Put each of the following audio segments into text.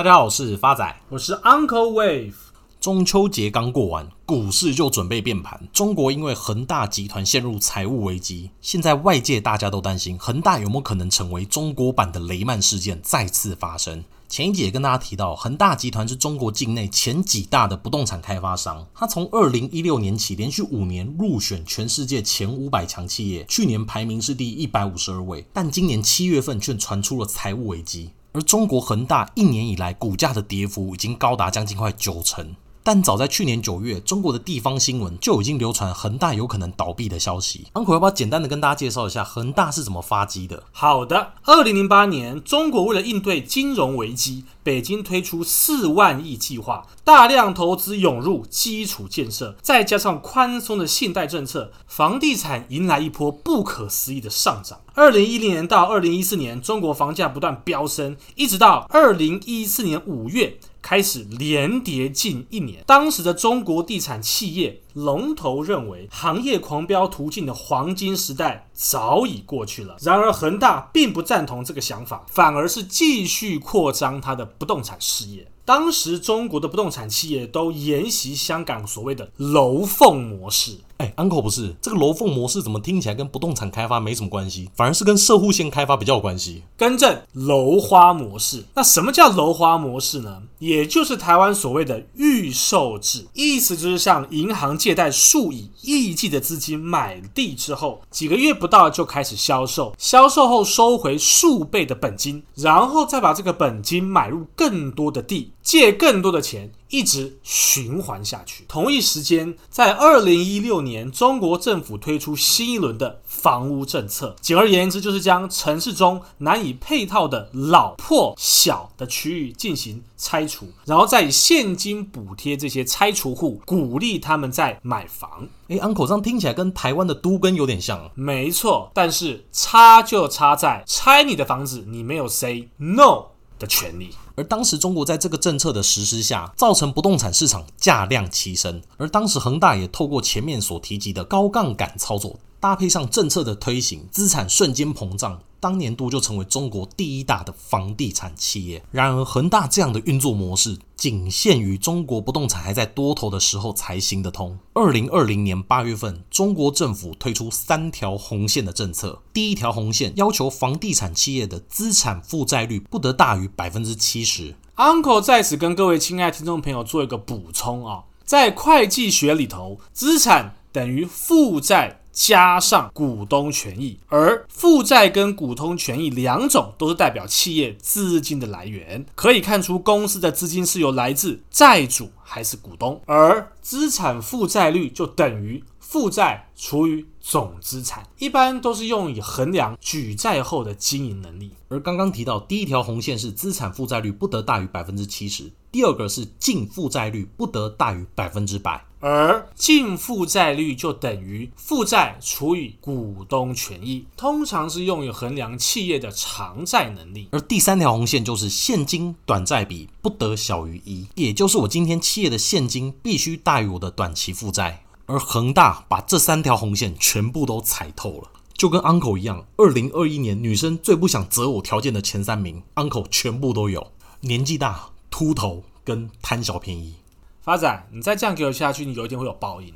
大家好，我是发仔，我是 Uncle Wave。中秋节刚过完，股市就准备变盘。中国因为恒大集团陷入财务危机，现在外界大家都担心恒大有没有可能成为中国版的雷曼事件再次发生。前一集也跟大家提到，恒大集团是中国境内前几大的不动产开发商。它从二零一六年起，连续五年入选全世界前五百强企业，去年排名是第一百五十二位，但今年七月份却传出了财务危机。而中国恒大一年以来股价的跌幅已经高达将近快九成。但早在去年九月，中国的地方新闻就已经流传恒大有可能倒闭的消息。安可要不要简单的跟大家介绍一下恒大是怎么发迹的？好的，二零零八年，中国为了应对金融危机，北京推出四万亿计划，大量投资涌入基础建设，再加上宽松的信贷政策，房地产迎来一波不可思议的上涨。二零一零年到二零一四年，中国房价不断飙升，一直到二零一四年五月。开始连跌近一年，当时的中国地产企业龙头认为，行业狂飙途径的黄金时代早已过去了。然而，恒大并不赞同这个想法，反而是继续扩张它的不动产事业。当时，中国的不动产企业都沿袭香港所谓的楼凤模式。哎，Uncle 不是这个楼凤模式，怎么听起来跟不动产开发没什么关系，反而是跟社户线开发比较有关系？更正，楼花模式。那什么叫楼花模式呢？也就是台湾所谓的预售制，意思就是向银行借贷数以亿计的资金买地之后，几个月不到就开始销售，销售后收回数倍的本金，然后再把这个本金买入更多的地，借更多的钱。一直循环下去。同一时间，在二零一六年，中国政府推出新一轮的房屋政策。简而言之，就是将城市中难以配套的老破小的区域进行拆除，然后再以现金补贴这些拆除户，鼓励他们再买房。诶，Uncle 这样听起来跟台湾的都更有点像。没错，但是差就差在拆你的房子，你没有 say no 的权利。而当时中国在这个政策的实施下，造成不动产市场价量齐升。而当时恒大也透过前面所提及的高杠杆操作，搭配上政策的推行，资产瞬间膨胀。当年度就成为中国第一大的房地产企业。然而，恒大这样的运作模式仅限于中国不动产还在多头的时候才行得通。二零二零年八月份，中国政府推出三条红线的政策。第一条红线要求房地产企业的资产负债率不得大于百分之七十。Uncle 在此跟各位亲爱听众朋友做一个补充啊，在会计学里头，资产等于负债。加上股东权益，而负债跟股东权益两种都是代表企业资金的来源，可以看出公司的资金是由来自债主还是股东，而资产负债率就等于负债除以总资产，一般都是用以衡量举债后的经营能力。而刚刚提到第一条红线是资产负债率不得大于百分之七十，第二个是净负债率不得大于百分之百。而净负债率就等于负债除以股东权益，通常是用于衡量企业的偿债能力。而第三条红线就是现金短债比不得小于一，也就是我今天企业的现金必须大于我的短期负债。而恒大把这三条红线全部都踩透了，就跟 Uncle 一样，二零二一年女生最不想择偶条件的前三名，Uncle 全部都有：年纪大、秃头跟贪小便宜。发展，你再这样给我下去，你有一天会有报应。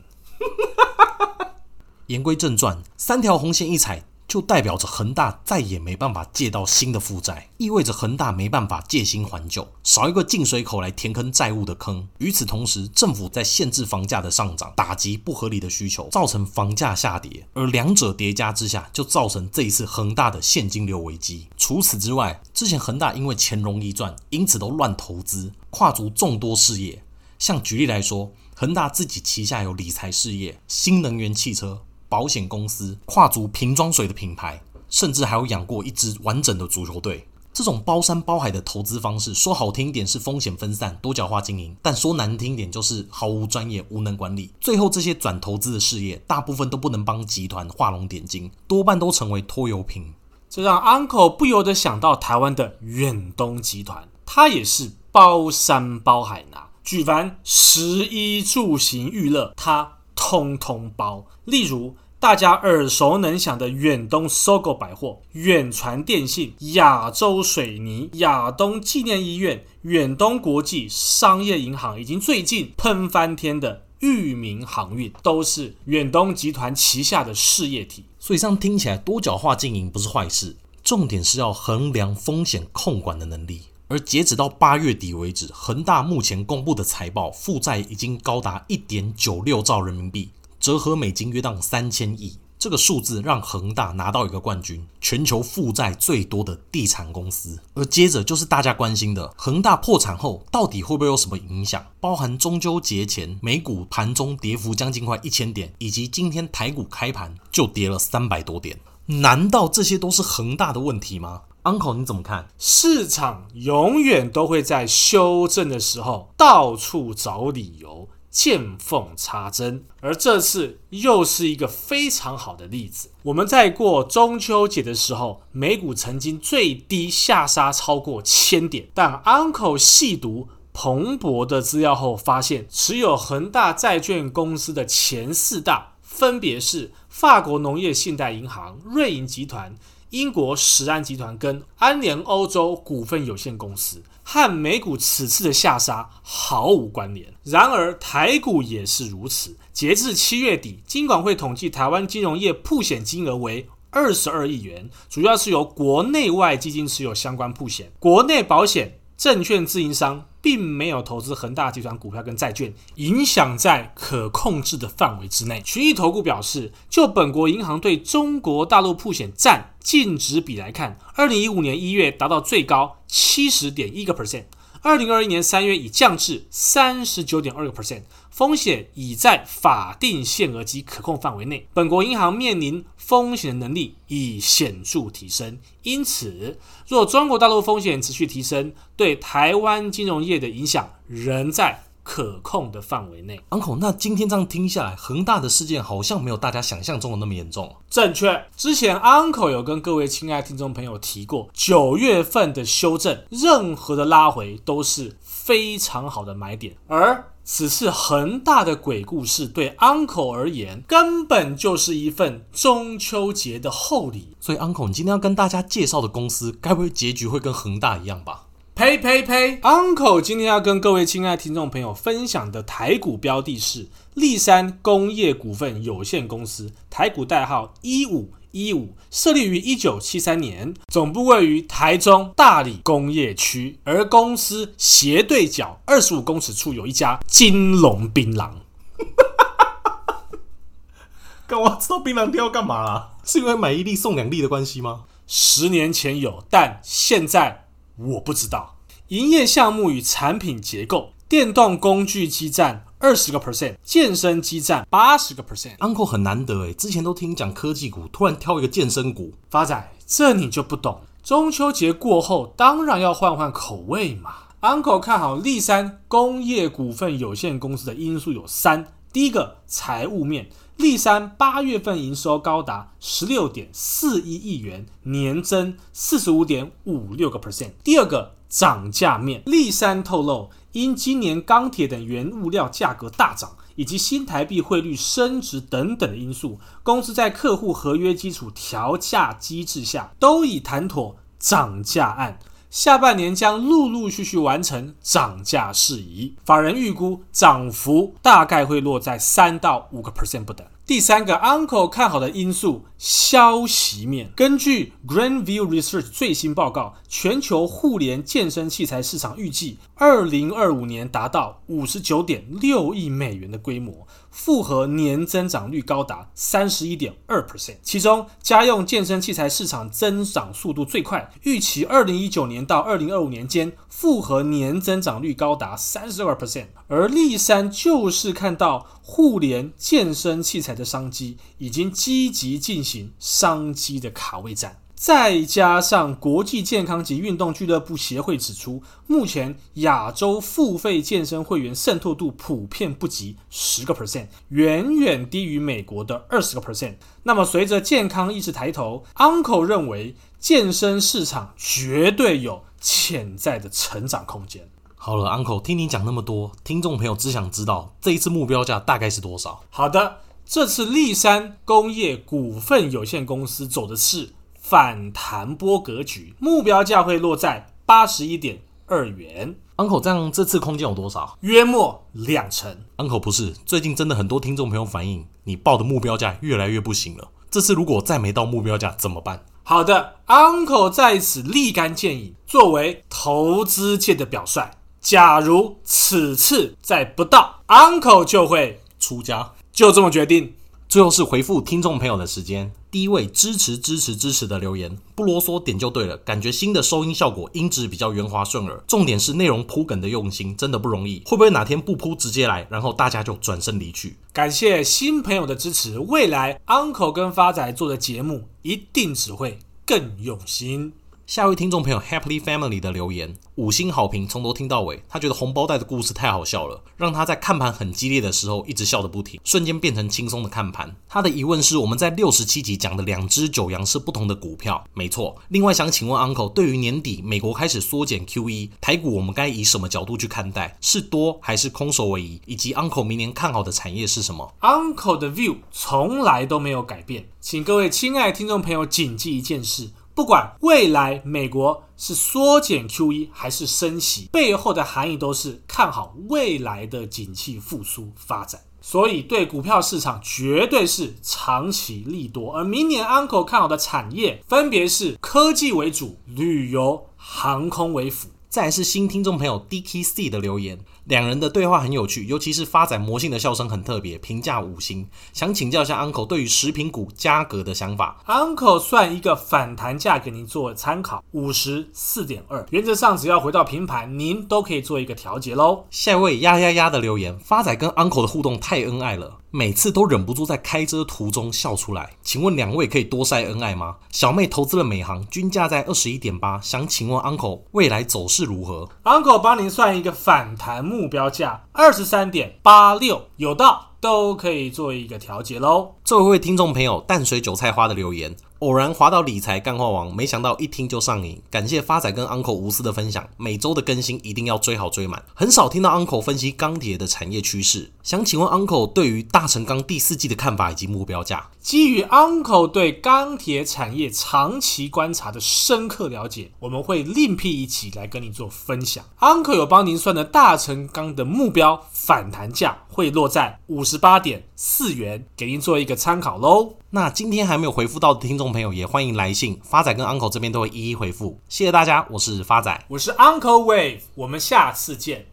言归正传，三条红线一踩，就代表着恒大再也没办法借到新的负债，意味着恒大没办法借新还旧，少一个进水口来填坑债务的坑。与此同时，政府在限制房价的上涨，打击不合理的需求，造成房价下跌，而两者叠加之下，就造成这一次恒大的现金流危机。除此之外，之前恒大因为钱容易赚，因此都乱投资，跨足众多事业。像举例来说，恒大自己旗下有理财事业、新能源汽车、保险公司、跨足瓶装水的品牌，甚至还有养过一支完整的足球队。这种包山包海的投资方式，说好听一点是风险分散、多角化经营，但说难听一点就是毫无专业、无能管理。最后，这些转投资的事业，大部分都不能帮集团画龙点睛，多半都成为拖油瓶。这让 Uncle 不由得想到台湾的远东集团，它也是包山包海拿。举凡食衣住行娱乐，它通通包。例如，大家耳熟能详的远东 SOGO 百货、远传电信、亚洲水泥、亚东纪念医院、远东国际商业银行，以及最近喷翻天的裕民航运，都是远东集团旗下的事业体。所以这样听起来，多角化经营不是坏事，重点是要衡量风险控管的能力。而截止到八月底为止，恒大目前公布的财报，负债已经高达一点九六兆人民币，折合美金约当三千亿。这个数字让恒大拿到一个冠军，全球负债最多的地产公司。而接着就是大家关心的，恒大破产后到底会不会有什么影响？包含中秋节前美股盘中跌幅将近快一千点，以及今天台股开盘就跌了三百多点。难道这些都是恒大的问题吗？Uncle，你怎么看？市场永远都会在修正的时候到处找理由，见缝插针。而这次又是一个非常好的例子。我们在过中秋节的时候，美股曾经最低下杀超过千点，但 Uncle 细读彭博的资料后发现，持有恒大债券公司的前四大分别是法国农业信贷银行、瑞银集团。英国石安集团跟安联欧洲股份有限公司和美股此次的下杀毫无关联。然而台股也是如此。截至七月底，金管会统计台湾金融业铺险金额为二十二亿元，主要是由国内外基金持有相关铺险，国内保险。证券自营商并没有投资恒大集团股票跟债券，影响在可控制的范围之内。群益投顾表示，就本国银行对中国大陆铺险占净值比来看，二零一五年一月达到最高七十点一个 percent，二零二一年三月已降至三十九点二个 percent。风险已在法定限额及可控范围内，本国银行面临风险的能力已显著提升。因此，若中国大陆风险持续提升，对台湾金融业的影响仍在可控的范围内。Uncle，那今天这样听下来，恒大的事件好像没有大家想象中的那么严重。正确，之前 Uncle 有跟各位亲爱的听众朋友提过，九月份的修正，任何的拉回都是非常好的买点，而。此次恒大的鬼故事对 Uncle 而言，根本就是一份中秋节的厚礼。所以，Uncle，你今天要跟大家介绍的公司，该不会结局会跟恒大一样吧？呸呸呸！Uncle 今天要跟各位亲爱的听众朋友分享的台股标的是立山工业股份有限公司，台股代号一五。一五设立于一九七三年，总部位于台中大理工业区，而公司斜对角二十五公尺处有一家金龙槟榔。干嘛知道槟榔店要干嘛啦？是因为买一粒送两粒的关系吗？十年前有，但现在我不知道。营业项目与产品结构，电动工具基占。二十个 percent，健身基占八十个 percent。Uncle 很难得诶，之前都听讲科技股，突然挑一个健身股。发仔，这你就不懂。中秋节过后，当然要换换口味嘛。Uncle 看好立山工业股份有限公司的因素有三：第一个，财务面，力山八月份营收高达十六点四一亿元，年增四十五点五六个 percent；第二个，涨价面，力山透露。因今年钢铁等原物料价格大涨，以及新台币汇率升值等等的因素，公司在客户合约基础调价机制下，都已谈妥涨价案，下半年将陆陆续续完成涨价事宜。法人预估涨幅大概会落在三到五个 percent 不等。第三个 Uncle 看好的因素，消息面。根据 Grandview Research 最新报告，全球互联健身器材市场预计二零二五年达到五十九点六亿美元的规模，复合年增长率高达三十一点二 percent。其中，家用健身器材市场增长速度最快，预期二零一九年到二零二五年间，复合年增长率高达三十二 percent。而立山就是看到互联健身器材的商机，已经积极进行商机的卡位战，再加上国际健康及运动俱乐部协会指出，目前亚洲付费健身会员渗透度普遍不及十个 percent，远远低于美国的二十个 percent。那么随着健康意识抬头，Uncle 认为健身市场绝对有潜在的成长空间。好了，Uncle，听你讲那么多，听众朋友只想知道这一次目标价大概是多少？好的。这次立山工业股份有限公司走的是反弹波格局，目标价会落在八十一点二元。Uncle，这样这次空间有多少？约莫两成。Uncle 不是，最近真的很多听众朋友反映，你报的目标价越来越不行了。这次如果再没到目标价怎么办？好的，Uncle 在此立竿见影，作为投资界的表率，假如此次再不到，Uncle 就会出家，就这么决定。最后是回复听众朋友的时间。第一位支持支持支持的留言，不啰嗦点就对了。感觉新的收音效果，音质比较圆滑顺耳。重点是内容铺梗的用心，真的不容易。会不会哪天不铺直接来，然后大家就转身离去？感谢新朋友的支持，未来 Uncle 跟发仔做的节目一定只会更用心。下一位听众朋友 Happily Family 的留言，五星好评，从头听到尾。他觉得红包袋的故事太好笑了，让他在看盘很激烈的时候一直笑得不停，瞬间变成轻松的看盘。他的疑问是：我们在六十七集讲的两只九阳是不同的股票，没错。另外想请问 Uncle，对于年底美国开始缩减 QE，台股我们该以什么角度去看待？是多还是空手为宜？以及 Uncle 明年看好的产业是什么？Uncle 的 view 从来都没有改变，请各位亲爱的听众朋友谨记一件事。不管未来美国是缩减 QE 还是升息，背后的含义都是看好未来的景气复苏发展，所以对股票市场绝对是长期利多。而明年 Uncle 看好的产业分别是科技为主、旅游、航空为辅。再是新听众朋友 DKC 的留言。两人的对话很有趣，尤其是发仔魔性的笑声很特别，评价五星。想请教一下 Uncle 对于食品股价格的想法。Uncle 算一个反弹价给您做参考，五十四点二，原则上只要回到平盘，您都可以做一个调节喽。下一位呀呀呀的留言，发仔跟 Uncle 的互动太恩爱了，每次都忍不住在开车途中笑出来。请问两位可以多晒恩爱吗？小妹投资了美航，均价在二十一点八，想请问 Uncle 未来走势如何？Uncle 帮您算一个反弹。目标价二十三点八六，有到都可以做一个调节喽。这位听众朋友淡水韭菜花的留言，偶然滑到理财干话王，没想到一听就上瘾。感谢发仔跟 Uncle 无私的分享，每周的更新一定要追好追满。很少听到 Uncle 分析钢铁的产业趋势，想请问 Uncle 对于大成钢第四季的看法以及目标价。基于 Uncle 对钢铁产业长期观察的深刻了解，我们会另辟一期来跟你做分享。Uncle 有帮您算的大成钢的目标反弹价会落在五十八点四元，给您做一个。参考喽。那今天还没有回复到的听众朋友，也欢迎来信，发仔跟 Uncle 这边都会一一回复。谢谢大家，我是发仔，我是 Uncle Wave，我们下次见。